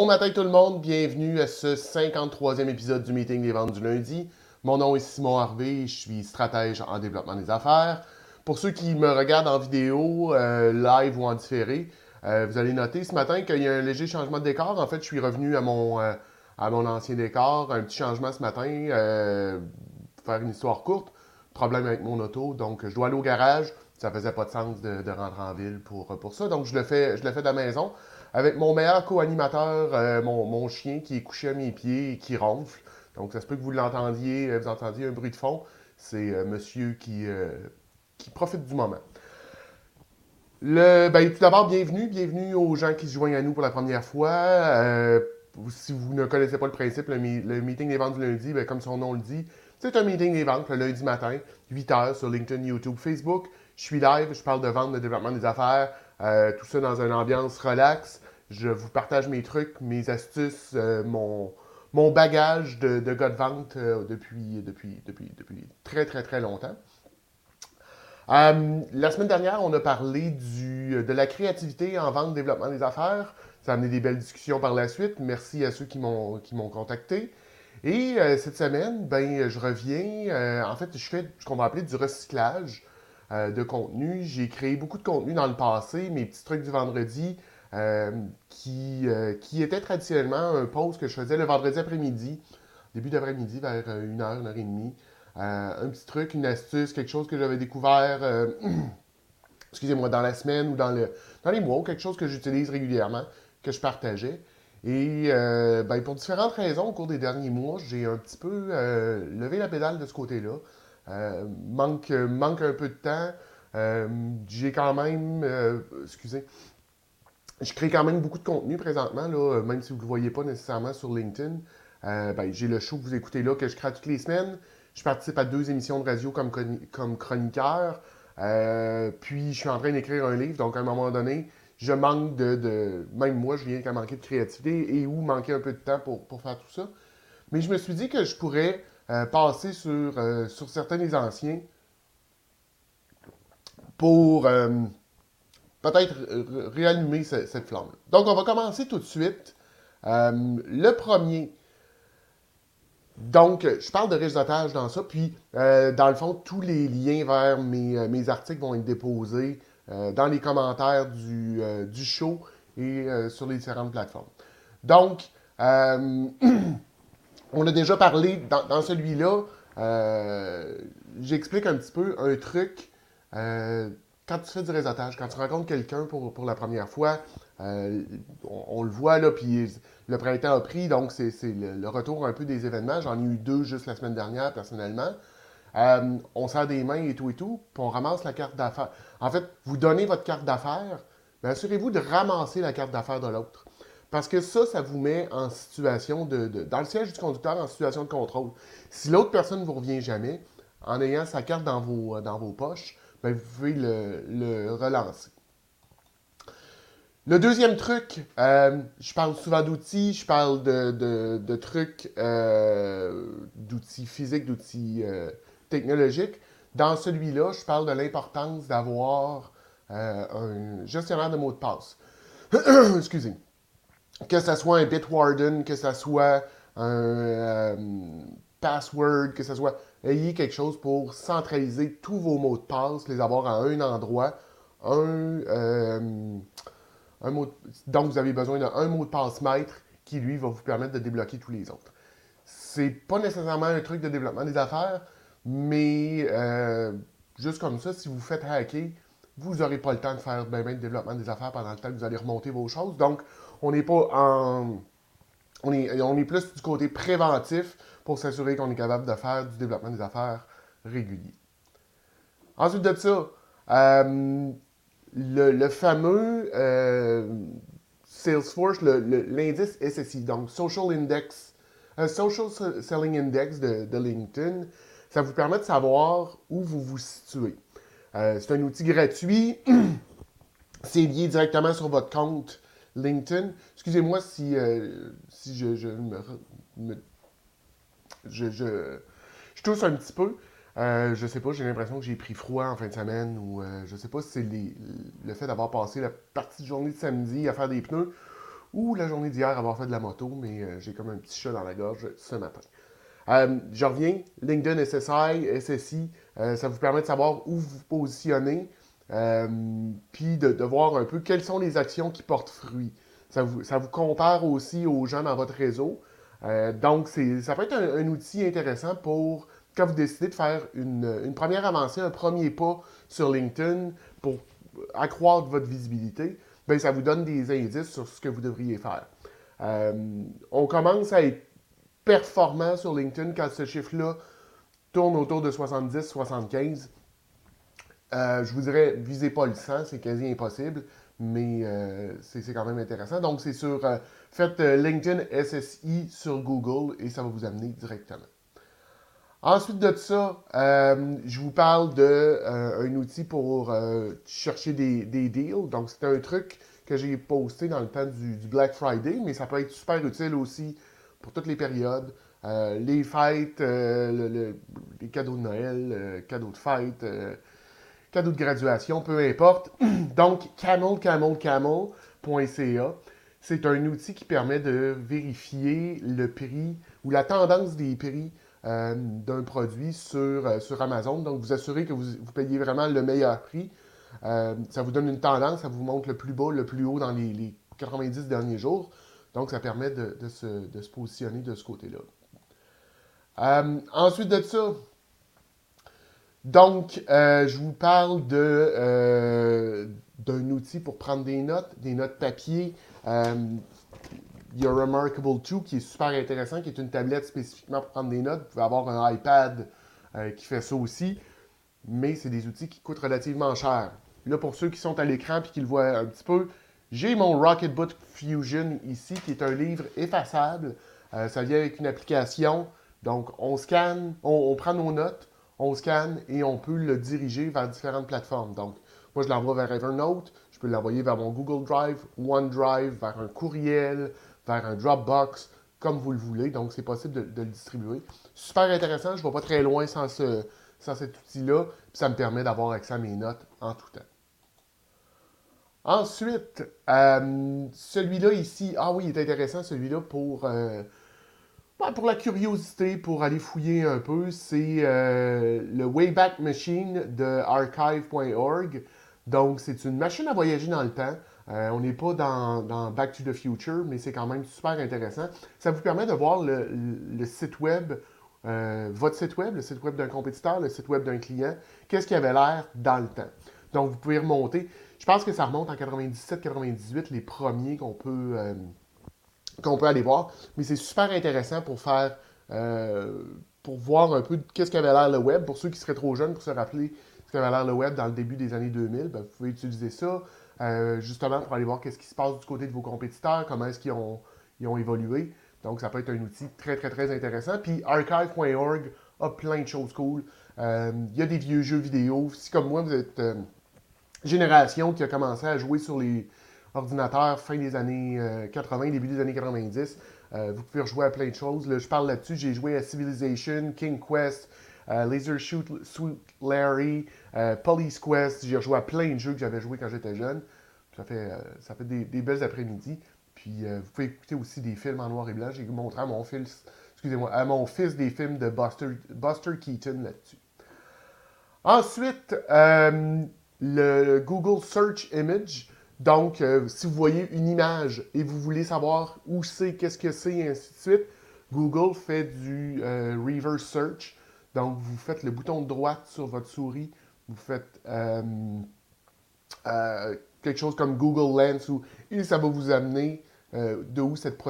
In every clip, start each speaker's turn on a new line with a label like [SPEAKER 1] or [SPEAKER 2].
[SPEAKER 1] Bon matin tout le monde, bienvenue à ce 53e épisode du meeting des ventes du lundi. Mon nom est Simon Harvey, je suis stratège en développement des affaires. Pour ceux qui me regardent en vidéo, euh, live ou en différé, euh, vous allez noter ce matin qu'il y a un léger changement de décor. En fait, je suis revenu à mon, euh, à mon ancien décor. Un petit changement ce matin, faire une histoire courte. Problème avec mon auto, donc je dois aller au garage. Ça faisait pas de sens de, rentrer en ville pour, pour ça, donc je le fais, je le fais de la maison avec mon meilleur co-animateur, euh, mon, chien qui est couché à mes pieds et qui ronfle. Donc, ça se peut que vous l'entendiez, euh, vous entendiez un bruit de fond. C'est euh, monsieur qui, qui profite du moment. Le, ben, tout d'abord, bienvenue. Bienvenue aux gens qui se joignent à nous pour la première fois. si vous ne connaissez pas le principe, le, meeting des ventes du lundi, ben, comme son nom le dit, c'est un meeting des ventes le lundi matin, 8h sur LinkedIn, YouTube, Facebook. Je suis live, je parle de vente, de développement des affaires, euh, tout ça dans une ambiance relax. Je vous partage mes trucs, mes astuces, euh, mon, mon bagage de, de gars vente euh, depuis, depuis, depuis, depuis très, très, très longtemps. la semaine dernière, on a parlé du, de la créativité en vente, développement des affaires. Ça a amené des belles discussions par la suite. Merci à ceux qui m'ont contacté. Et cette semaine, ben, je reviens. en fait, je fais ce qu'on va appeler du recyclage. Euh, de contenu. J'ai créé beaucoup de contenu dans le passé, mes petits trucs du vendredi, euh, qui, euh, qui étaient traditionnellement un post que je faisais le vendredi après-midi, début d'après-midi, vers 1h, 1h30. un petit truc, une astuce, quelque chose que j'avais découvert, excusez-moi, dans la semaine ou dans, dans les mois, quelque chose que j'utilise régulièrement, que je partageais. Et ben, pour différentes raisons, au cours des derniers mois, j'ai un petit peu levé la pédale de ce côté-là. Euh, manque, manque un peu de temps. Euh, j'ai quand même, euh, excusez, je crée quand même beaucoup de contenu présentement, là, même si vous ne le voyez pas nécessairement sur LinkedIn. Ben, j'ai le show que vous écoutez là, que je crée toutes les semaines. Je participe à deux émissions de radio comme, comme chroniqueur. puis, je suis en train d'écrire un livre. Donc, à un moment donné, je manque de, Même moi, je viens qu'à manquer de créativité et ou manquer un peu de temps pour, pour, faire tout ça. Mais je me suis dit que je pourrais euh, passer sur, euh, sur certains des anciens pour euh, peut-être réallumer cette, flamme. Donc, on va commencer tout de suite. le premier, donc, je parle de réseautage dans ça, puis dans le fond, tous les liens vers mes, mes articles vont être déposés dans les commentaires du, du show et sur les différentes plateformes. Donc, on a déjà parlé dans, celui-là. Euh, j'explique un petit peu un truc. Euh, quand tu fais du réseautage, quand tu rencontres quelqu'un pour, la première fois, euh, on, le voit là, puis le printemps a pris, donc c'est le, retour un peu des événements. J'en ai eu deux juste la semaine dernière, personnellement. on sert des mains et tout et tout, puis on ramasse la carte d'affaires. En fait, vous donnez votre carte d'affaires, mais assurez-vous de ramasser la carte d'affaires de l'autre. Parce que ça, ça vous met en situation de, dans le siège du conducteur, en situation de contrôle. Si l'autre personne ne vous revient jamais, en ayant sa carte dans vos, dans vos poches, ben, vous pouvez le, relancer. Le deuxième truc, euh, je parle souvent d'outils, je parle de, trucs, euh, d'outils physiques, d'outils euh, technologiques. Dans celui-là, je parle de l'importance d'avoir un gestionnaire de mots de passe. Excusez que ce soit un Bitwarden, que ce soit un euh, password, que ce soit. Ayez quelque chose pour centraliser tous vos mots de passe, les avoir à un endroit. Un, euh, mot donc, vous avez besoin d'un mot de passe maître qui, lui, va vous permettre de débloquer tous les autres. C'est pas nécessairement un truc de développement des affaires, mais euh, juste comme ça, si vous faites hacker, vous n'aurez pas le temps de faire ben, ben, de développement des affaires pendant le temps que vous allez remonter vos choses. Donc, on n'est pas en. On est, plus du côté préventif pour s'assurer qu'on est capable de faire du développement des affaires régulier. Ensuite de ça, euh, le, fameux euh, Salesforce, l'indice SSI, donc Social Index, euh, Social Selling Index de, de, LinkedIn, ça vous permet de savoir où vous vous situez. c'est un outil gratuit. c'est lié directement sur votre compte LinkedIn. Excusez-moi si, euh, si je, je me, tousse un petit peu. Euh, je sais pas, j'ai l'impression que j'ai pris froid en fin de semaine ou euh, je sais pas si c'est le fait d'avoir passé la partie de journée de samedi à faire des pneus ou la journée d'hier avoir fait de la moto, mais j'ai comme un petit chat dans la gorge ce matin. je reviens, LinkedIn, SSI, SSI, ça vous permet de savoir où vous positionnez, puis de, voir un peu quelles sont les actions qui portent fruit. Ça vous, ça vous compare aussi aux gens dans votre réseau. Euh, donc, ça peut être un, outil intéressant pour quand vous décidez de faire une, première avancée, un premier pas sur LinkedIn pour accroître votre visibilité. Bien, ça vous donne des indices sur ce que vous devriez faire. Euh, on commence à être performant sur LinkedIn quand ce chiffre-là tourne autour de 70-75. Euh, je vous dirais, visez pas le 100, c'est quasi impossible mais euh, c'est quand même intéressant. Donc, c'est sur. Euh, faites LinkedIn SSI sur Google et ça va vous amener directement. Ensuite de ça, je vous parle d'un outil pour chercher des, deals. Donc, c'est un truc que j'ai posté dans le temps du, Black Friday, mais ça peut être super utile aussi pour toutes les périodes. les fêtes, les cadeaux de Noël, cadeaux de fête cadeau de graduation, peu importe. Donc, camelcamelcamel.ca, c'est un outil qui permet de vérifier le prix ou la tendance des prix euh, d'un produit sur, euh, sur Amazon. Donc, vous assurez que vous, payez vraiment le meilleur prix. Euh, ça vous donne une tendance, ça vous montre le plus bas, le plus haut dans les, 90 derniers jours. Donc, ça permet de, se, de se, positionner de ce côté-là. ensuite de ça, donc, euh, je vous parle de, euh, d'un outil pour prendre des notes, des notes papier. Euh, Your Remarkable 2 qui est super intéressant, qui est une tablette spécifiquement pour prendre des notes. Vous pouvez avoir un iPad qui fait ça aussi, mais c'est des outils qui coûtent relativement cher. Là, pour ceux qui sont à l'écran et qui le voient un petit peu, j'ai mon Rocketbook Fusion ici, qui est un livre effaçable. ça vient avec une application. Donc, on scanne, on prend nos notes, on scanne et on peut le diriger vers différentes plateformes. Donc, moi, je l'envoie vers Evernote, je peux l'envoyer vers mon Google Drive, OneDrive, vers un courriel, vers un Dropbox, comme vous le voulez. Donc, c'est possible de, le distribuer. Super intéressant, je ne vais pas très loin sans, ce, cet outil-là. Ça me permet d'avoir accès à mes notes en tout temps. Ensuite, euh, celui-là ici, ah oui, il est intéressant, celui-là pour euh, pour la curiosité, pour aller fouiller un peu, c'est euh, le Wayback Machine de archive.org. Donc, c'est une machine à voyager dans le temps. Euh, on n'est pas dans, Back to the Future, mais c'est quand même super intéressant. Ça vous permet de voir le, site web, euh, votre site web, le site web d'un compétiteur, le site web d'un client, qu'est-ce qui avait l'air dans le temps. Donc, vous pouvez remonter. Je pense que ça remonte en 97-98, les premiers qu'on peut qu'on peut aller voir. Mais c'est super intéressant pour faire, euh, pour voir un peu qu'est-ce qu'avait l'air le web. Pour ceux qui seraient trop jeunes pour se rappeler ce qu'avait l'air le web dans le début des années 2000, ben, vous pouvez utiliser ça euh, justement pour aller voir qu'est-ce qui se passe du côté de vos compétiteurs, comment est-ce qu'ils ont, ont évolué. Donc, ça peut être un outil très, très, très intéressant. Puis, archive.org a plein de choses cool. Euh, il y a des vieux jeux vidéo. Si, comme moi, vous êtes génération qui a commencé à jouer sur les, ordinateur fin des années 80, euh, début des années 90. Euh, vous pouvez rejouer à plein de choses. je parle là-dessus. J'ai joué à Civilization, King Quest, euh, Laser Shoot, Sweet Larry, Police Quest. J'ai rejoué à plein de jeux que j'avais joué quand j'étais jeune. Ça fait, ça fait des, belles après-midi. Puis vous pouvez écouter aussi des films en noir et blanc. J'ai montré à mon fils, excusez-moi, à mon fils des films de Buster, Buster Keaton là-dessus. Ensuite, le Google Search Image. Donc, euh, si vous voyez une image et vous voulez savoir où c'est, qu'est-ce que c'est, et ainsi de suite, Google fait du euh, reverse search. Donc, vous faites le bouton de droite sur votre souris, vous faites euh, quelque chose comme Google Lens et ça va vous amener de où cette,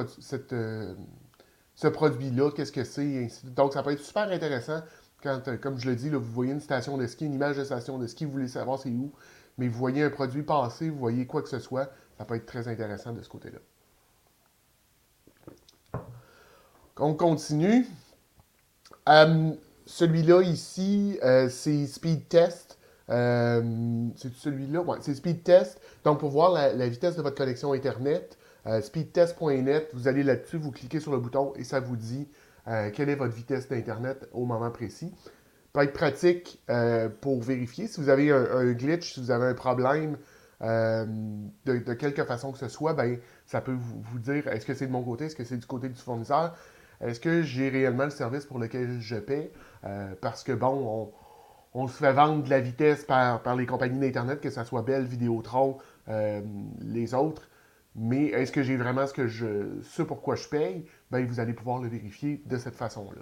[SPEAKER 1] ce produit-là, qu'est-ce que c'est, et ainsi de suite. Donc, ça peut être super intéressant quand, comme je le dis, vous voyez une station de ski, une image de station de ski, vous voulez savoir c'est où mais vous voyez un produit passer, vous voyez quoi que ce soit, ça peut être très intéressant de ce côté-là. On continue. Euh, celui-là ici, euh, c'est Speed Test. Euh, c'est celui-là? C'est Speed Test. Donc, pour voir la, vitesse de votre connexion Internet, speedtest.net, vous allez là-dessus, vous cliquez sur le bouton et ça vous dit quelle est votre vitesse d'Internet au moment précis peut être pratique euh, pour vérifier. Si vous avez un, glitch, si vous avez un problème de, quelque façon que ce soit, ben, ça peut vous, dire est-ce que c'est de mon côté, est-ce que c'est du côté du fournisseur, est-ce que j'ai réellement le service pour lequel je paie, parce que bon, on, se fait vendre de la vitesse par, par les compagnies d'Internet, que ce soit Bell, Vidéotron, les autres. Mais est-ce que j'ai vraiment ce que je ce pourquoi je paye? Ben, vous allez pouvoir le vérifier de cette façon-là.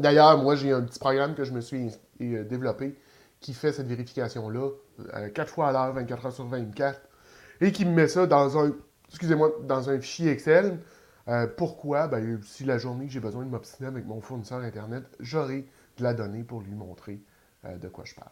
[SPEAKER 1] D'ailleurs, moi, j'ai un petit programme que je me suis euh, développé qui fait cette vérification-là, 4 euh, fois à l'heure, 24 heures sur 24, et qui me met ça dans un, excusez-moi, dans un fichier Excel. Euh, pourquoi? Ben, si la journée j'ai besoin de m'obstiner avec mon fournisseur Internet, j'aurai de la donnée pour lui montrer de quoi je parle.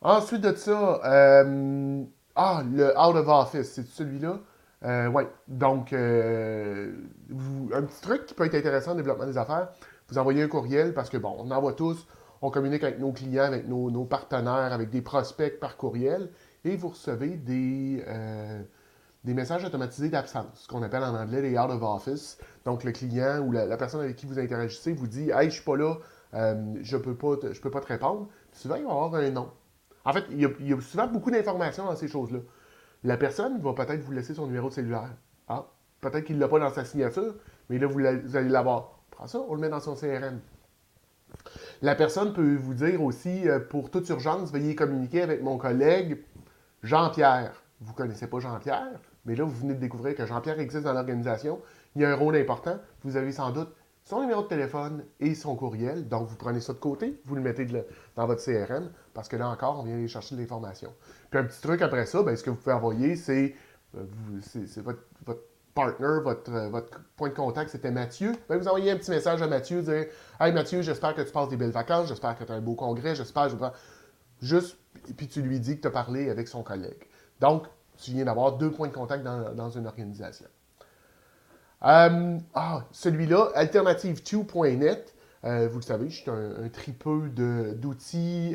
[SPEAKER 1] Ensuite de ça, ah, le Out of Office, c'est celui-là? oui. Donc, un petit truc qui peut être intéressant au développement des affaires, vous envoyez un courriel parce que, bon, on envoie tous, on communique avec nos clients, avec nos, partenaires, avec des prospects par courriel, et vous recevez des, euh, messages automatisés d'absence, ce qu'on appelle en anglais les out of office. Donc, le client ou la, personne avec qui vous interagissez vous dit Hey, je suis pas là, euh, je peux peux pas te répondre. souvent, il va y avoir un nom. En fait, il y a, souvent beaucoup d'informations dans ces choses-là. La personne va peut-être vous laisser son numéro de cellulaire. Ah, peut-être qu'il ne l'a pas dans sa signature, mais là, vous allez l'avoir ça, on le met dans son CRM. La personne peut vous dire aussi, euh, pour toute urgence, veuillez communiquer avec mon collègue Jean-Pierre. Vous ne connaissez pas Jean-Pierre, mais là, vous venez de découvrir que Jean-Pierre existe dans l'organisation. Il a un rôle important. Vous avez sans doute son numéro de téléphone et son courriel. Donc, vous prenez ça de côté, vous le mettez dans votre CRM, parce que là encore, on vient aller chercher de l'information. Puis un petit truc après ça, ben, ce que vous pouvez envoyer, c'est euh, votre euh, votre point de contact, c'était Mathieu, ben, vous envoyez un petit message à Mathieu, dire Hey Mathieu, j'espère que tu passes des belles vacances, j'espère que tu as un beau congrès, j'espère, Juste, et puis tu lui dis que tu as parlé avec son collègue. Donc, tu viens d'avoir deux points de contact dans, une organisation. Euh, ah, celui-là, alternative2.net. Euh, vous le savez, je suis un, tripeux d'outils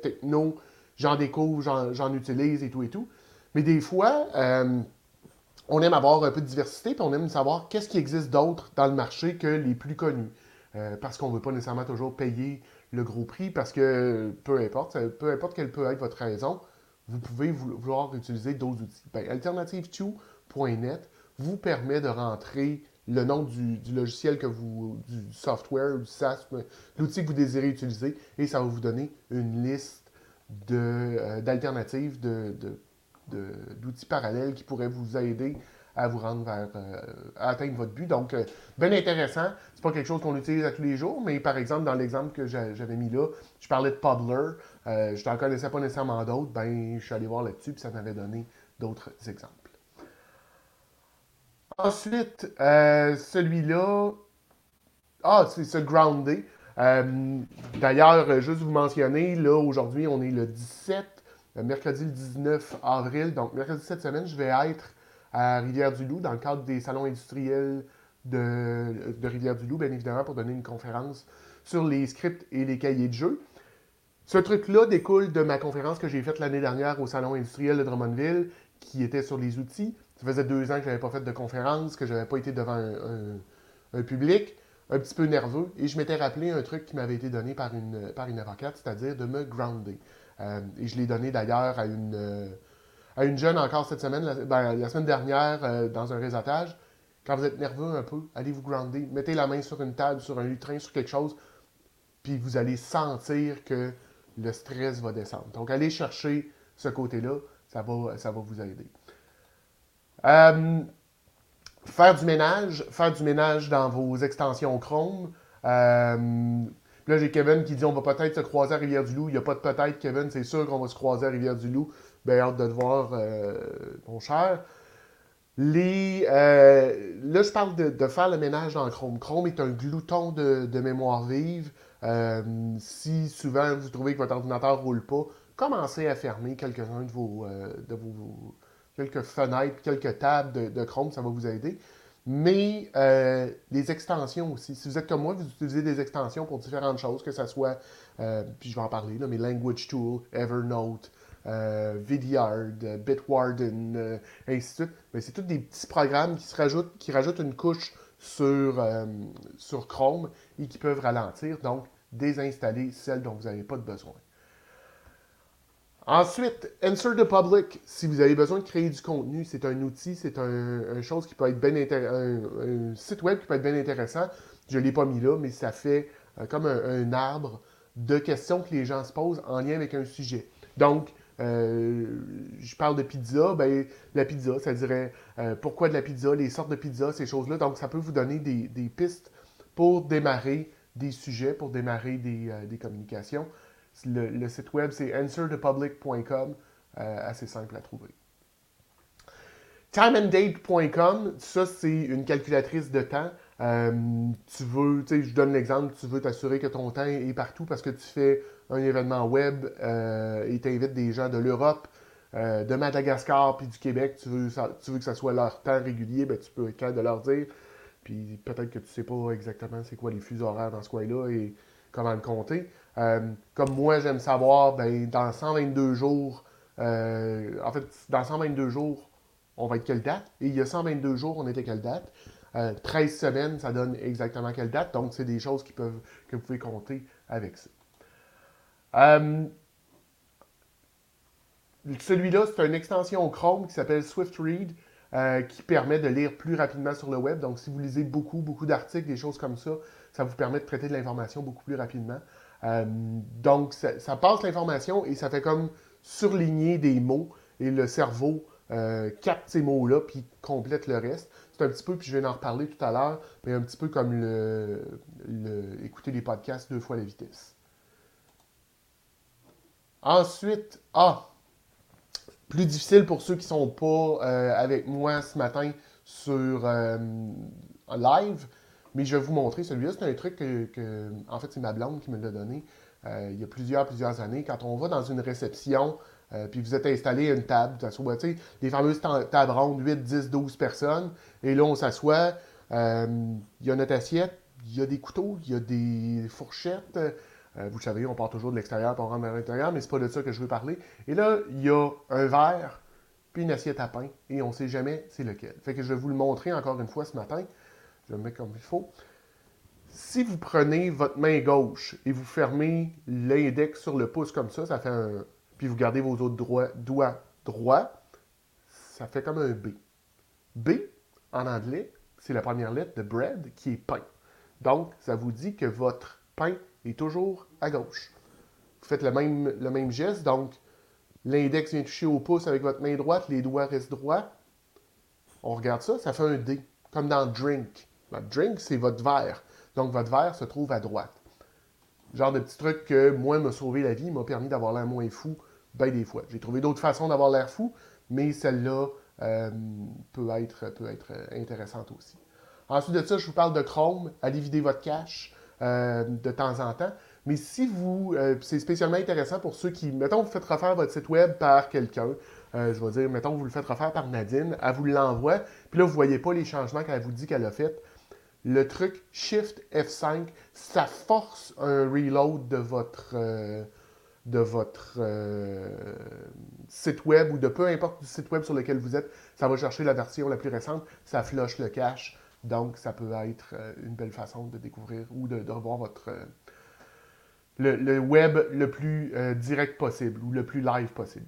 [SPEAKER 1] techno. J'en découvre, j'en utilise et tout et tout. Mais des fois, on aime avoir un peu de diversité, puis on aime savoir qu'est-ce qui existe d'autre dans le marché que les plus connus. Euh, parce qu'on ne veut pas nécessairement toujours payer le gros prix, parce que peu importe, peu importe quelle peut être votre raison, vous pouvez vouloir utiliser d'autres outils. Ben, Alternative2.net vous permet de rentrer le nom du, logiciel que vous, du software, du SaaS, l'outil que vous désirez utiliser, et ça va vous donner une liste euh, d'alternatives de d'outils parallèles qui pourraient vous aider à vous rendre vers, euh, à atteindre votre but. Donc, euh, bien intéressant. C'est pas quelque chose qu'on utilise à tous les jours, mais par exemple, dans l'exemple que j'avais mis là, je parlais de Podler. Euh, je n'en connaissais pas nécessairement d'autres. Ben, je suis allé voir là-dessus, puis ça m'avait donné d'autres exemples. Ensuite, celui-là, ah, c'est ce Groundé. D'ailleurs, juste vous mentionner, là, aujourd'hui, on est le 17 mercredi le 19 avril. Donc, mercredi cette semaine, je vais être à Rivière-du-Loup dans le cadre des salons industriels de, Rivière-du-Loup, bien évidemment, pour donner une conférence sur les scripts et les cahiers de jeu. Ce truc-là découle de ma conférence que j'ai faite l'année dernière au salon industriel de Drummondville, qui était sur les outils. Ça faisait deux ans que je n'avais pas fait de conférence, que je n'avais pas été devant un, public, un petit peu nerveux, et je m'étais rappelé un truc qui m'avait été donné par une, par une avocate, c'est-à-dire de me grounder. Euh, et je l'ai donné d'ailleurs à une, euh, à une jeune encore cette semaine, la, ben, semaine dernière, euh, dans un réseautage. Quand vous êtes nerveux un peu, allez vous grounder. Mettez la main sur une table, sur un lutrin, sur quelque chose, puis vous allez sentir que le stress va descendre. Donc, allez chercher ce côté-là, ça va, ça va vous aider. faire du ménage, faire du ménage dans vos extensions Chrome. Là, j'ai Kevin qui dit on va peut-être se croiser à Rivière-du-Loup. Il n'y a pas de peut-être, Kevin, c'est sûr qu'on va se croiser à Rivière-du-Loup. Bien, hâte de te voir, euh, mon cher. Euh, là, je parle de, faire le ménage dans Chrome. Chrome est un glouton de, mémoire vive. Euh, si souvent vous trouvez que votre ordinateur ne roule pas, commencez à fermer quelques-uns de vos, de vos, quelques fenêtres, quelques tables de, Chrome, ça va vous aider mais euh, les extensions aussi. Si vous êtes comme moi, vous utilisez des extensions pour différentes choses, que ce soit, euh, puis je vais en parler, là, mais Language Tool, Evernote, euh, Vidyard, Bitwarden, ainsi de suite. Mais c'est tous des petits programmes qui, se rajoutent, qui rajoutent une couche sur, sur Chrome et qui peuvent ralentir, donc désinstaller celles dont vous n'avez pas de besoin. Ensuite, Answer the Public, si vous avez besoin de créer du contenu, c'est un outil, c'est un, chose qui peut être bien un, site web qui peut être bien intéressant. Je ne l'ai pas mis là, mais ça fait euh, comme un, arbre de questions que les gens se posent en lien avec un sujet. Donc, euh, je parle de pizza, ben, la pizza, ça dirait euh, pourquoi de la pizza, les sortes de pizza, ces choses-là. Donc, ça peut vous donner des, pistes pour démarrer des sujets, pour démarrer des communications. Le, site web, c'est answerthepublic.com, euh, assez simple à trouver. Timeanddate.com, ça, c'est une calculatrice de temps. Euh, tu veux, tu sais, je donne l'exemple, tu veux t'assurer que ton temps est partout parce que tu fais un événement web euh, et tu invites des gens de l'Europe, de Madagascar puis du Québec, tu veux, que ça soit leur temps régulier, ben, tu peux être capable de leur dire. Puis peut-être que tu ne sais pas exactement c'est quoi les fuseaux horaires dans ce coin-là et comment le compter. Euh, comme moi, j'aime savoir, ben, dans 122 jours, euh, en fait, dans 122 jours, on va être quelle date? Et il y a 122 jours, on était quelle date? 13 euh, semaines, ça donne exactement quelle date? Donc, c'est des choses qui peuvent, que vous pouvez compter avec ça. Celui-là, c'est une extension Chrome qui s'appelle SwiftRead, qui permet de lire plus rapidement sur le web. Donc, si vous lisez beaucoup, beaucoup d'articles, des choses comme ça, ça vous permet de traiter de l'information beaucoup plus rapidement. Euh, donc, ça, passe l'information et ça fait comme surligner des mots et le cerveau euh, capte ces mots-là puis complète le reste. C'est un petit peu, puis je vais en reparler tout à l'heure, mais un petit peu comme le, écouter des podcasts deux fois la vitesse. Ensuite, ah, plus difficile pour ceux qui ne sont pas euh, avec moi ce matin sur live, mais je vais vous montrer celui-là. C'est un truc que, en fait, c'est ma blonde qui me l'a donné euh, il y a plusieurs, plusieurs années. Quand on va dans une réception, euh, puis vous êtes installé à une table, sais, les fameuses tables rondes, 8, 10, 12 personnes, et là, on s'assoit, euh, il y a notre assiette, il y a des couteaux, il y a des fourchettes. vous savez, on part toujours de l'extérieur pour rentrer à l'intérieur, mais c'est pas de ça que je veux parler. Et là, il y a un verre, puis une assiette à pain, et on ne sait jamais c'est lequel. Fait que je vais vous le montrer encore une fois ce matin. Je le mettre comme il faut. Si vous prenez votre main gauche et vous fermez l'index sur le pouce comme ça, ça fait un. Puis vous gardez vos autres doigts droits, ça fait comme un B. B, en anglais, c'est la première lettre de bread qui est pain. Donc, ça vous dit que votre pain est toujours à gauche. Vous faites le même, le même geste, donc l'index vient toucher au pouce avec votre main droite, les doigts restent droits. On regarde ça, ça fait un D, comme dans drink. Votre drink, c'est votre verre. Donc, votre verre se trouve à droite. Genre de petit truc que moi m'a sauvé la vie, m'a permis d'avoir l'air moins fou, bien des fois. J'ai trouvé d'autres façons d'avoir l'air fou, mais celle-là euh, peut, être, peut être intéressante aussi. Ensuite de ça, je vous parle de Chrome. Allez vider votre cache euh, de temps en temps. Mais si vous, euh, c'est spécialement intéressant pour ceux qui, mettons, vous faites refaire votre site web par quelqu'un, je vais dire, mettons, vous le faites refaire par Nadine, elle vous l'envoie, puis là, vous ne voyez pas les changements qu'elle vous dit qu'elle a fait le truc Shift F5, ça force un reload de votre, euh, euh, site web ou de peu importe le site web sur lequel vous êtes. Ça va chercher la version la plus récente, ça flush le cache. Donc, ça peut être euh, une belle façon de découvrir ou de, revoir votre, le, web le plus direct possible ou le plus live possible.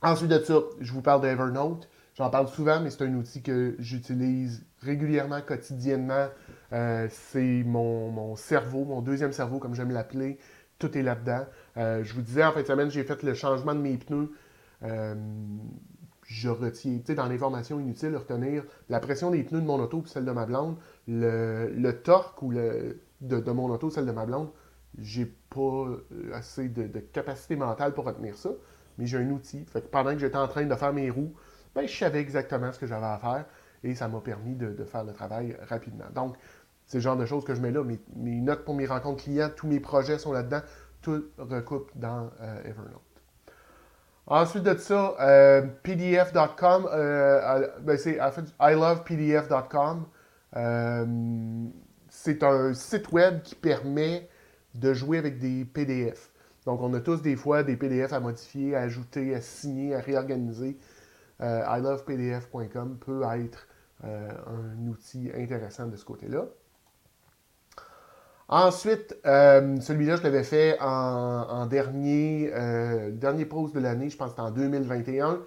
[SPEAKER 1] Ensuite de ça, je vous parle d'Evernote. J'en parle souvent, mais c'est un outil que j'utilise régulièrement, quotidiennement. Euh, c'est mon, cerveau, mon deuxième cerveau, comme j'aime l'appeler. Tout est là-dedans. Euh, je vous disais, en fin de semaine, j'ai fait le changement de mes pneus. Euh, je retiens, tu sais, dans l'information inutile, retenir la pression des pneus de mon auto et celle de ma blonde, le, torque ou le, de, mon auto, celle de ma blonde, j'ai pas assez de, capacité mentale pour retenir ça, mais j'ai un outil. Pendant que j'étais en train de faire mes roues, ben, je savais exactement ce que j'avais à faire et ça m'a permis de, faire le travail rapidement. Donc, c'est le genre de choses que je mets là. Mes, notes pour mes rencontres clients, tous mes projets sont là-dedans. Tout recoupe dans euh, Evernote. Ensuite de ça, euh, pdf.com, euh, ben c'est ilovepdf.com. c'est un site web qui permet de jouer avec des PDF. Donc, on a tous des fois des PDF à modifier, à ajouter, à signer, à réorganiser ilovepdf.com peut être euh, un outil intéressant de ce côté-là. Ensuite, euh, celui-là, je l'avais fait en, dernier, euh, dernier post de l'année, je pense que c'était en 2021.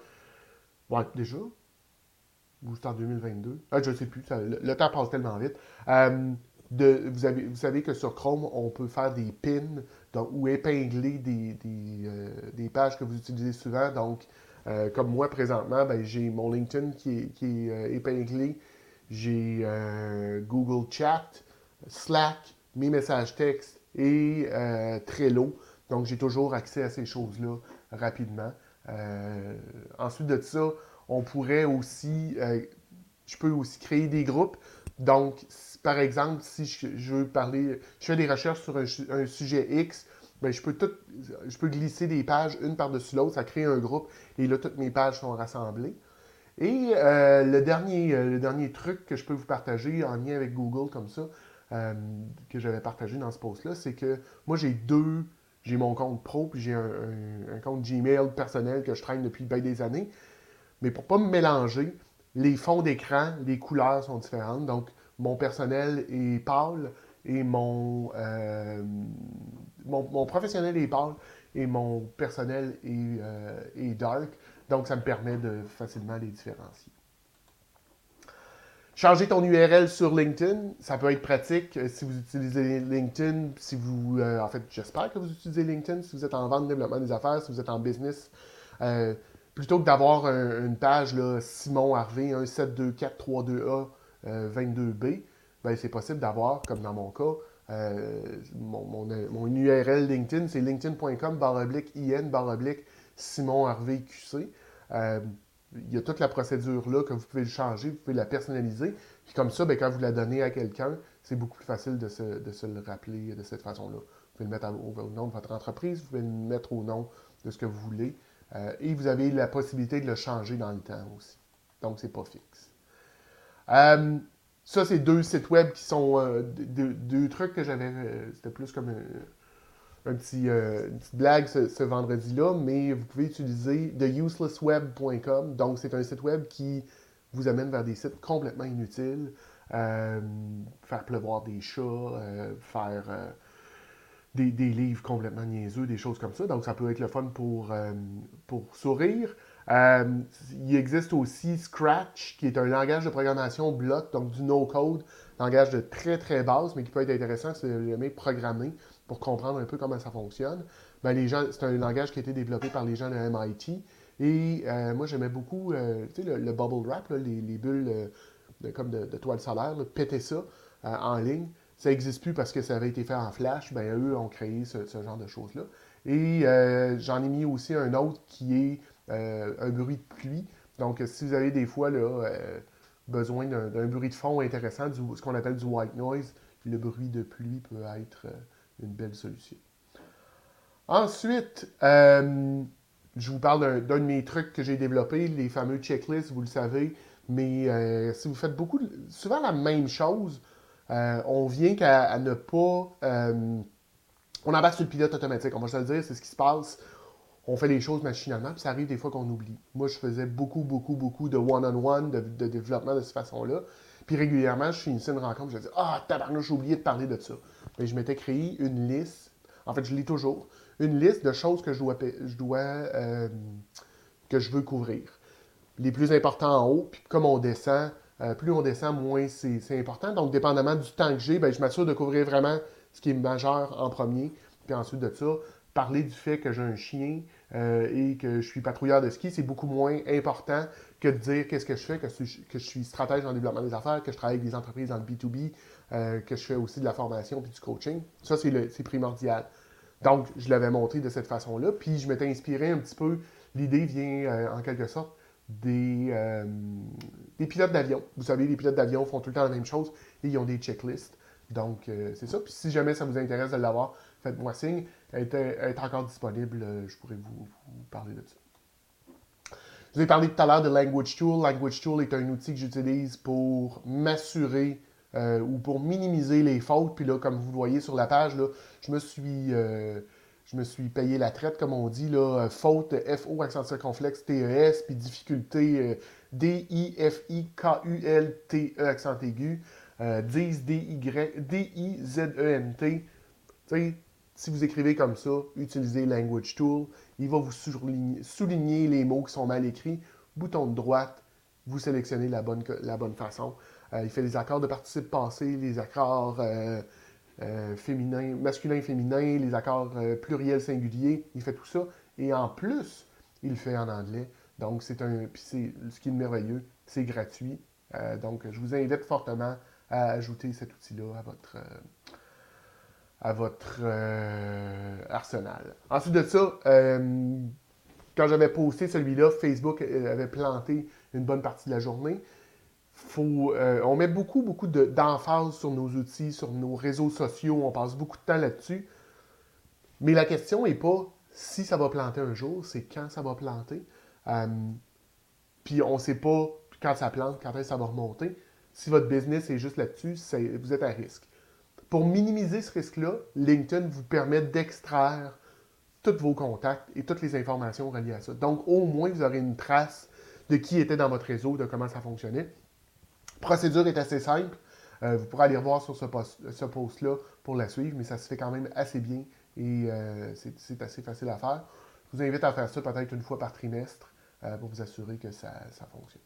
[SPEAKER 1] Ouais, déjà? Ou c'était en 2022. Ah, je ne sais plus, le, temps passe tellement vite. Euh, vous, avez, vous savez que sur Chrome, on peut faire des pins ou épingler des, des, pages que vous utilisez souvent. Donc, comme moi présentement, ben, j'ai mon LinkedIn qui est, est épinglé. J'ai Google Chat, Slack, mes messages textes et euh, Trello. Donc, j'ai toujours accès à ces choses-là rapidement. Euh, ensuite de ça, on pourrait aussi, euh, je peux aussi créer des groupes. Donc, par exemple, si je, veux parler, je fais des recherches sur un, sujet X, ben, je, peux tout, je peux glisser des pages une par-dessus l'autre, ça crée un groupe et là, toutes mes pages sont rassemblées. Et le, dernier, le dernier truc que je peux vous partager en lien avec Google comme ça, euh, que j'avais partagé dans ce post-là, c'est que moi, j'ai deux. J'ai mon compte pro, puis j'ai un, compte Gmail personnel que je traîne depuis bien des années. Mais pour ne pas me mélanger, les fonds d'écran, les couleurs sont différentes. Donc, mon personnel est pâle et mon, mon, professionnel est pâle et mon personnel est, euh, est dark. Donc, ça me permet de facilement les différencier. Changer ton URL sur LinkedIn, ça peut être pratique euh, si vous utilisez LinkedIn, si vous, euh, en fait, j'espère que vous utilisez LinkedIn, si vous êtes en vente, développement des affaires, si vous êtes en business. Plutôt que d'avoir une page là, Simon Harvey 172432A 22B, ben, c'est possible d'avoir, comme dans mon cas, mon, URL LinkedIn, c'est linkedin.com baroblique IN baroblique Simon Harvey QC il y a toute la procédure là que vous pouvez le changer, vous pouvez la personnaliser. Puis comme ça, ben, quand vous la donnez à quelqu'un, c'est beaucoup plus facile de se, le rappeler de cette façon-là. Vous pouvez le mettre au, nom de votre entreprise, vous pouvez le mettre au nom de ce que vous voulez. Euh, et vous avez la possibilité de le changer dans le temps aussi. Donc, c'est pas fixe. Euh, ça, c'est deux sites web qui sont euh, deux, trucs que j'avais. C'était plus comme un petit, euh, une petite blague ce, vendredi-là, mais vous pouvez utiliser theuselessweb.com. Donc, c'est un site web qui vous amène vers des sites complètement inutiles. Euh, faire pleuvoir des chats, euh, faire des, livres complètement niaiseux, des choses comme ça. Donc, ça peut être le fun pour, pour sourire. Il existe aussi Scratch, qui est un langage de programmation bloc, donc du no-code, langage de très très base, mais qui peut être intéressant si vous aimez programmer pour comprendre un peu comment ça fonctionne. Ben, les gens, c'est un langage qui a été développé par les gens de MIT. Et euh, moi, j'aimais beaucoup euh, le, bubble wrap, les, bulles euh, de, comme de, toile solaire, péter ça en ligne. Ça n'existe plus parce que ça avait été fait en flash. Ben, eux ont créé ce, genre de choses-là. Et j'en ai mis aussi un autre qui est un bruit de pluie. Donc, si vous avez des fois là, besoin d'un bruit de fond intéressant, ce qu'on appelle du white noise, le bruit de pluie peut être une belle solution. Ensuite, euh, je vous parle d'un de mes trucs que j'ai développé, les fameux checklists, vous le savez. Mais euh, si vous faites beaucoup, souvent la même chose, euh, on vient qu'à ne pas. on embarque sur le pilote automatique, on va se le dire, c'est ce qui se passe. On fait les choses machinalement, puis ça arrive des fois qu'on oublie. Moi, je faisais beaucoup, beaucoup, beaucoup de one-on-one, de, développement de cette façon-là. Puis régulièrement, je finissais une rencontre, je disais Ah, tabarnouche, j'ai oublié de parler de ça mais je m'étais créé une liste. En fait, je lis toujours. Une liste de choses que je dois, je dois euh, que je veux couvrir. Les plus importants en haut, puis comme on descend, euh, plus on descend, moins c'est important. Donc, dépendamment du temps que j'ai, ben, je m'assure de couvrir vraiment ce qui est majeur en premier. Puis ensuite de ça, parler du fait que j'ai un chien euh, et que je suis patrouilleur de ski, c'est beaucoup moins important que de dire qu'est-ce que je fais, que, je suis stratège en développement des affaires, que je travaille avec des entreprises dans le B2B, euh, que je fais aussi de la formation puis du coaching. Ça, c'est primordial. Donc, je l'avais montré de cette façon-là. Puis, je m'étais inspiré un petit peu. L'idée vient, euh, en quelque sorte, des, euh, des pilotes d'avion. Vous savez, les pilotes d'avion font tout le temps la même chose et ils ont des checklists. Donc, c'est ça. Puis, si jamais ça vous intéresse de l'avoir, faites-moi signe. Elle est, encore disponible. je pourrais vous, parler de ça. Je vous ai parlé tout à l'heure de Language Tool. Language Tool est un outil que j'utilise pour m'assurer euh, ou pour minimiser les fautes. Puis là, comme vous le voyez sur la page, là, je me suis, euh, je me suis payé la traite, comme on dit, là, faute F-O, accent circonflexe, T-E-S, puis difficulté D-I-F-I-K-U-L-T-E, accent aigu. euh, Diz, D-I-Z-E-N-T. Si vous écrivez comme ça, utilisez Language Tool. Il va vous souligner, les mots qui sont mal écrits. Bouton de droite, vous sélectionnez la bonne, la bonne façon. Euh, il fait les accords de participe passé, les accords euh, euh, féminins, masculin, féminin, les accords pluriels, singuliers. Il fait tout ça. Et en plus, il le fait en anglais. Donc, c'est un. Puis, ce qui est merveilleux, c'est gratuit. donc, je vous invite fortement à ajouter cet outil-là à votre à votre arsenal. Ensuite de ça, quand j'avais posté celui-là, Facebook avait planté une bonne partie de la journée. Euh, on met beaucoup, beaucoup d'emphase sur nos outils, sur nos réseaux sociaux, on passe beaucoup de temps là-dessus. Mais la question n'est pas si ça va planter un jour, c'est quand ça va planter. Euh, puis on ne sait pas quand ça plante, quand ça va remonter. Si votre business est juste là-dessus, vous êtes à risque. Pour minimiser ce risque-là, LinkedIn vous permet d'extraire tous vos contacts et toutes les informations reliées à ça. Donc, au moins, vous aurez une trace de qui était dans votre réseau, de comment ça fonctionnait. Procédure est assez simple. Euh, vous pourrez aller revoir sur ce, post-là pour la suivre, mais ça se fait quand même assez bien et euh, c'est assez facile à faire. Je vous invite à faire ça peut-être une fois par trimestre euh, pour vous assurer que ça, fonctionne.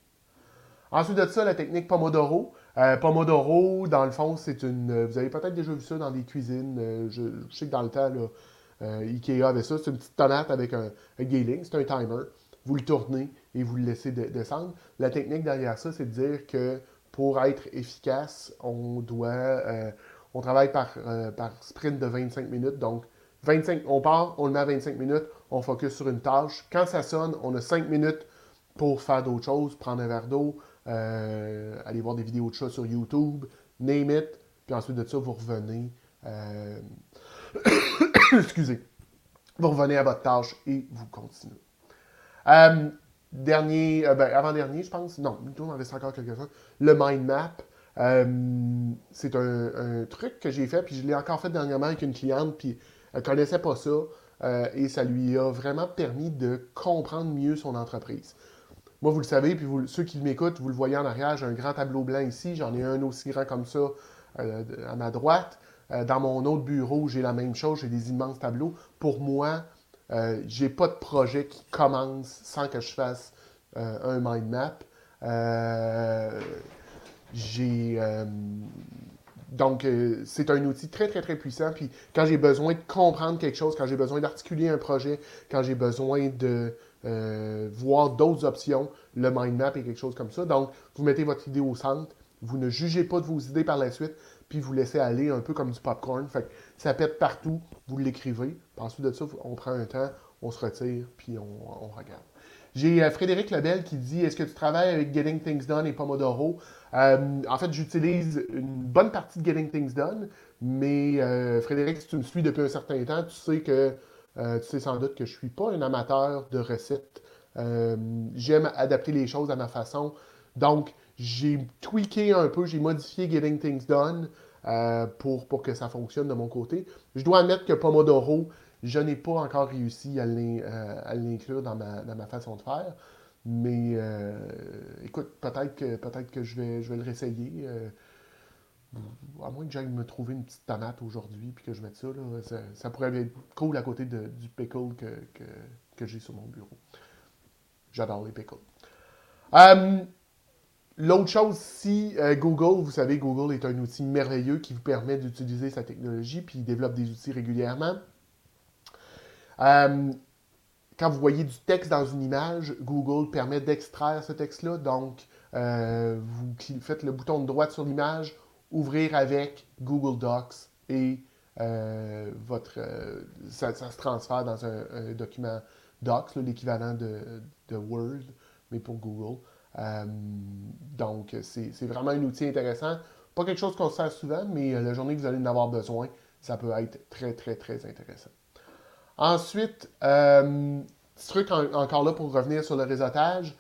[SPEAKER 1] Ensuite de ça, la technique Pomodoro. Pomodoro, dans le fond, c'est une. Vous avez peut-être déjà vu ça dans des cuisines. Je, sais que dans le temps, Ikea avait ça. C'est une petite tomate avec un, un c'est un timer vous le tournez et vous le laissez descendre. La technique derrière ça, c'est de dire que pour être efficace, on doit, euh, on travaille par, euh, par sprint de 25 minutes. Donc, 25, on part, on le met à 25 minutes, on focus sur une tâche. Quand ça sonne, on a 5 minutes pour faire d'autres choses, prendre un verre d'eau, euh, aller voir des vidéos de chat sur YouTube, name it, puis ensuite de ça, vous revenez. Excusez. Vous revenez à votre tâche et vous continuez. Euh, dernier, euh, ben, avant-dernier, je pense. Non, il en reste encore quelques-uns. Le mind map. Euh, c'est un, truc que j'ai fait, puis je l'ai encore fait dernièrement avec une cliente, puis elle connaissait pas ça, et ça lui a vraiment permis de comprendre mieux son entreprise. Moi, vous le savez, puis ceux qui m'écoutent, vous le voyez en arrière, j'ai un grand tableau blanc ici, j'en ai un aussi grand comme ça à ma droite. dans mon autre bureau, j'ai la même chose, j'ai des immenses tableaux. Pour moi, euh, j'ai pas de projet qui commence sans que je fasse euh, un mind map. Euh, j'ai donc c'est un outil très très très puissant. Puis quand j'ai besoin de comprendre quelque chose, quand j'ai besoin d'articuler un projet, quand j'ai besoin de voir d'autres options, le mind map est quelque chose comme ça. Donc vous mettez votre idée au centre, vous ne jugez pas de vos idées par la suite, puis vous laissez aller un peu comme du popcorn. Fait ça pète partout, vous l'écrivez. Ensuite de ça, on prend un temps, on se retire, puis on, regarde. J'ai euh, Frédéric Lebel qui dit Est-ce que tu travailles avec Getting Things Done et Pomodoro? Euh, En fait, j'utilise une bonne partie de Getting Things Done, mais euh, Frédéric, si tu me suis depuis un certain temps, tu sais que tu sais sans doute que je ne suis pas un amateur de recettes. J'aime adapter les choses à ma façon. Donc, j'ai tweaké un peu, j'ai modifié Getting Things Done euh, pour, pour que ça fonctionne de mon côté. Je dois admettre que Pomodoro, je n'ai pas encore réussi à euh, l'inclure dans ma, dans ma, façon de faire. Mais euh, écoute, peut-être que, peut que je, vais, je vais le réessayer. À moins que j'aille me trouver une petite tomate aujourd'hui puis que je mette ça, ça, pourrait être cool à côté du pickle que, que, j'ai sur mon bureau. J'adore les pickles. L'autre chose, si euh, Google, vous savez, Google est un outil merveilleux qui vous permet d'utiliser sa technologie, puis il développe des outils régulièrement. Euh, quand vous voyez du texte dans une image, Google permet d'extraire ce texte-là. Donc, euh, vous faites le bouton de droite sur l'image, ouvrir avec Google Docs et votre, ça, se transfère dans un, document Docs, l'équivalent de, de, Word, mais pour Google. Euh, donc, c'est vraiment un outil intéressant. Pas quelque chose qu'on sert souvent, mais euh, la journée que vous allez en avoir besoin, ça peut être très, très, très intéressant. Ensuite, euh, petit truc encore là pour revenir sur le réseautage.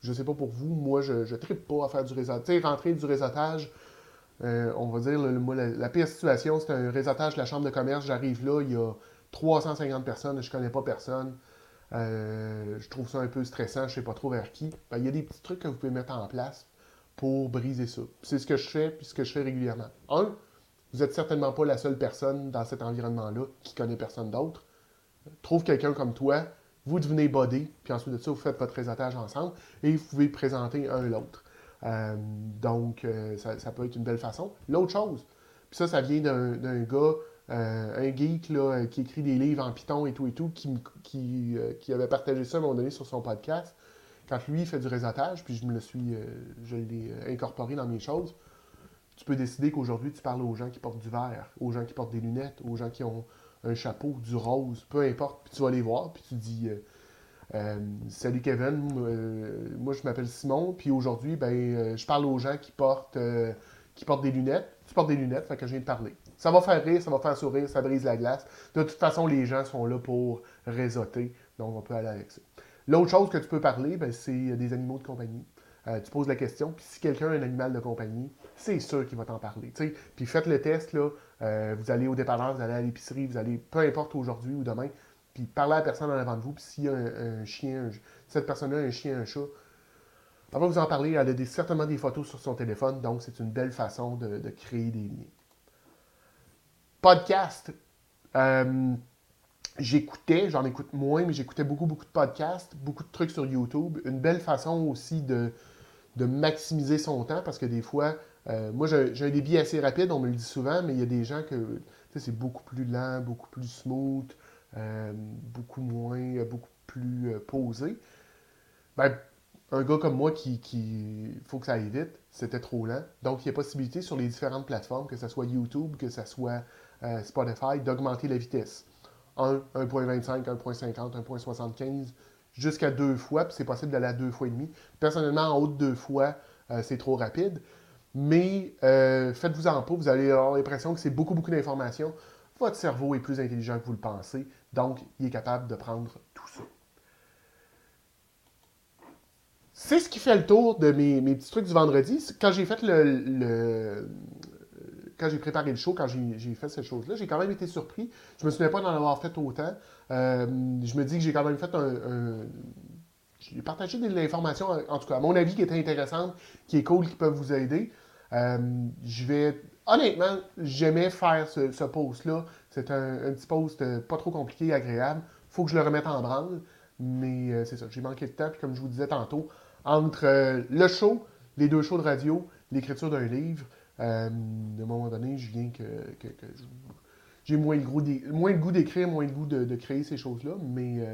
[SPEAKER 1] Je sais pas pour vous, moi, je ne tripe pas à faire du réseautage. rentrer du réseautage, on va dire, la, pire situation, c'est un réseautage de la chambre de commerce. J'arrive là, il y a 350 personnes, je connais pas personne. Euh, je trouve ça un peu stressant, je ne sais pas trop vers qui. Ben, il y a des petits trucs que vous pouvez mettre en place pour briser ça. C'est ce que je fais, puis ce que je fais régulièrement. Un, vous n'êtes certainement pas la seule personne dans cet environnement-là qui connaît personne d'autre. Trouve quelqu'un comme toi, vous devenez body, puis ensuite de ça, vous faites votre réseautage ensemble et vous pouvez présenter un l'autre. Euh, donc, euh, ça, peut être une belle façon. L'autre chose, puis ça, ça vient d'un gars, euh, un geek là, qui écrit des livres en Python et tout et tout, qui, qui, qui, avait partagé ça à un moment donné sur son podcast. Quand lui il fait du réseautage, puis je me le suis, je l'ai incorporé dans mes choses, tu peux décider qu'aujourd'hui tu parles aux gens qui portent du verre, aux gens qui portent des lunettes, aux gens qui ont un chapeau, du rose, peu importe. Puis tu vas les voir, puis tu dis euh, euh, Salut Kevin, euh, moi je m'appelle Simon, puis aujourd'hui, ben, je parle aux gens qui portent, qui portent des lunettes. Tu portes des lunettes, fait que je viens de parler. Ça va faire rire, ça va faire sourire, ça brise la glace. De toute façon, les gens sont là pour réseauter, donc on peut aller avec ça. L'autre chose que tu peux parler, ben, c'est des animaux de compagnie. tu poses la question, puis si quelqu'un a un animal de compagnie, c'est sûr qu'il va t'en parler. Puis faites le test, là, euh, vous allez au dépanneur, vous allez à l'épicerie, vous allez, peu importe aujourd'hui ou demain, puis parlez à la personne en avant de vous, puis s'il y a un, chien, cette personne-là a un chien, un chat, elle va vous en parler, elle a certainement des photos sur son téléphone, donc c'est une belle façon de, créer des liens. Podcast. Euh, j'écoutais, j'en écoute moins, mais j'écoutais beaucoup, beaucoup de podcasts, beaucoup de trucs sur YouTube. Une belle façon aussi de, de maximiser son temps parce que des fois, euh, moi, j'ai un débit assez rapide, on me le dit souvent, mais il y a des gens que c'est beaucoup plus lent, beaucoup plus smooth, euh, beaucoup moins, beaucoup plus euh, posé. Ben, un gars comme moi qui, qui faut que ça aille vite, c'était trop lent. Donc, il y a possibilité sur les différentes plateformes, que ce soit YouTube, que ce soit Spotify, d'augmenter la vitesse. 1, 1.25, 1.50, 1.75, jusqu'à deux fois, puis c'est possible d'aller à deux fois et demi. Personnellement, en haut de deux fois, c'est trop rapide. Mais euh, faites-vous en pas, vous allez avoir l'impression que c'est beaucoup, beaucoup d'informations. Votre cerveau est plus intelligent que vous le pensez, donc il est capable de prendre tout ça. C'est ce qui fait le tour de mes, petits trucs du vendredi. Quand j'ai fait le, quand j'ai préparé le show, quand j'ai fait cette chose-là, j'ai quand même été surpris. Je ne me souviens pas d'en avoir fait autant. Euh, je me dis que j'ai quand même fait un, j'ai partagé de l'information, en tout cas, à mon avis, qui était intéressante, qui est cool, qui peut vous aider. Euh, je vais. Honnêtement, j'aimais faire ce, post-là. C'est un, petit post euh, pas trop compliqué, agréable. faut que je le remette en branle. Mais euh, c'est ça, j'ai manqué de temps. Puis comme je vous disais tantôt, entre le show, les deux shows de radio, l'écriture d'un livre, à un moment donné, je viens que, j'ai moins, le goût d'écrire, moins le goût de, de créer ces choses-là. Mais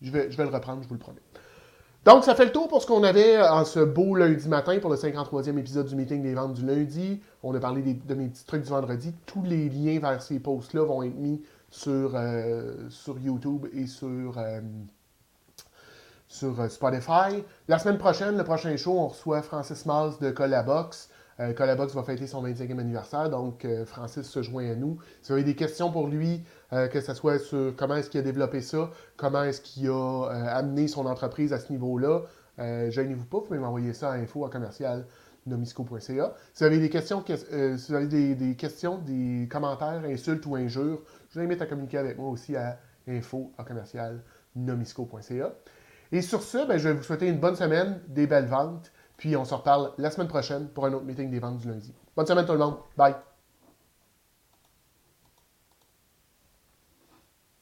[SPEAKER 1] je, vais, je vais le reprendre, je vous le promets. Donc, ça fait le tour pour ce qu'on avait en ce beau lundi matin pour le 53e épisode du meeting des ventes du lundi. On a parlé de mes petits trucs du vendredi. Tous les liens vers ces posts-là vont être mis sur, euh, sur YouTube et sur, euh, sur euh, Spotify. La semaine prochaine, le prochain show, on reçoit Francis Miles de Colabox. Euh, Colabox va fêter son 25e anniversaire, donc euh, Francis se joint à nous. Si vous avez des questions pour lui, euh, que ce soit sur comment est-ce qu'il a développé ça, comment est-ce qu'il a amené son entreprise à ce niveau-là, gênez-vous pas, vous pouvez m'envoyer ça à info à commercial nomisco.ca. Si vous avez des questions, si vous avez des, questions, des commentaires, insultes ou injures, je vous invite à communiquer avec moi aussi à info à commercial nomisco.ca. Et sur ce, ben, je vais vous souhaiter une bonne semaine, des belles ventes. Puis on se reparle la semaine prochaine pour un autre meeting des ventes du lundi. Bonne semaine tout le monde. Bye.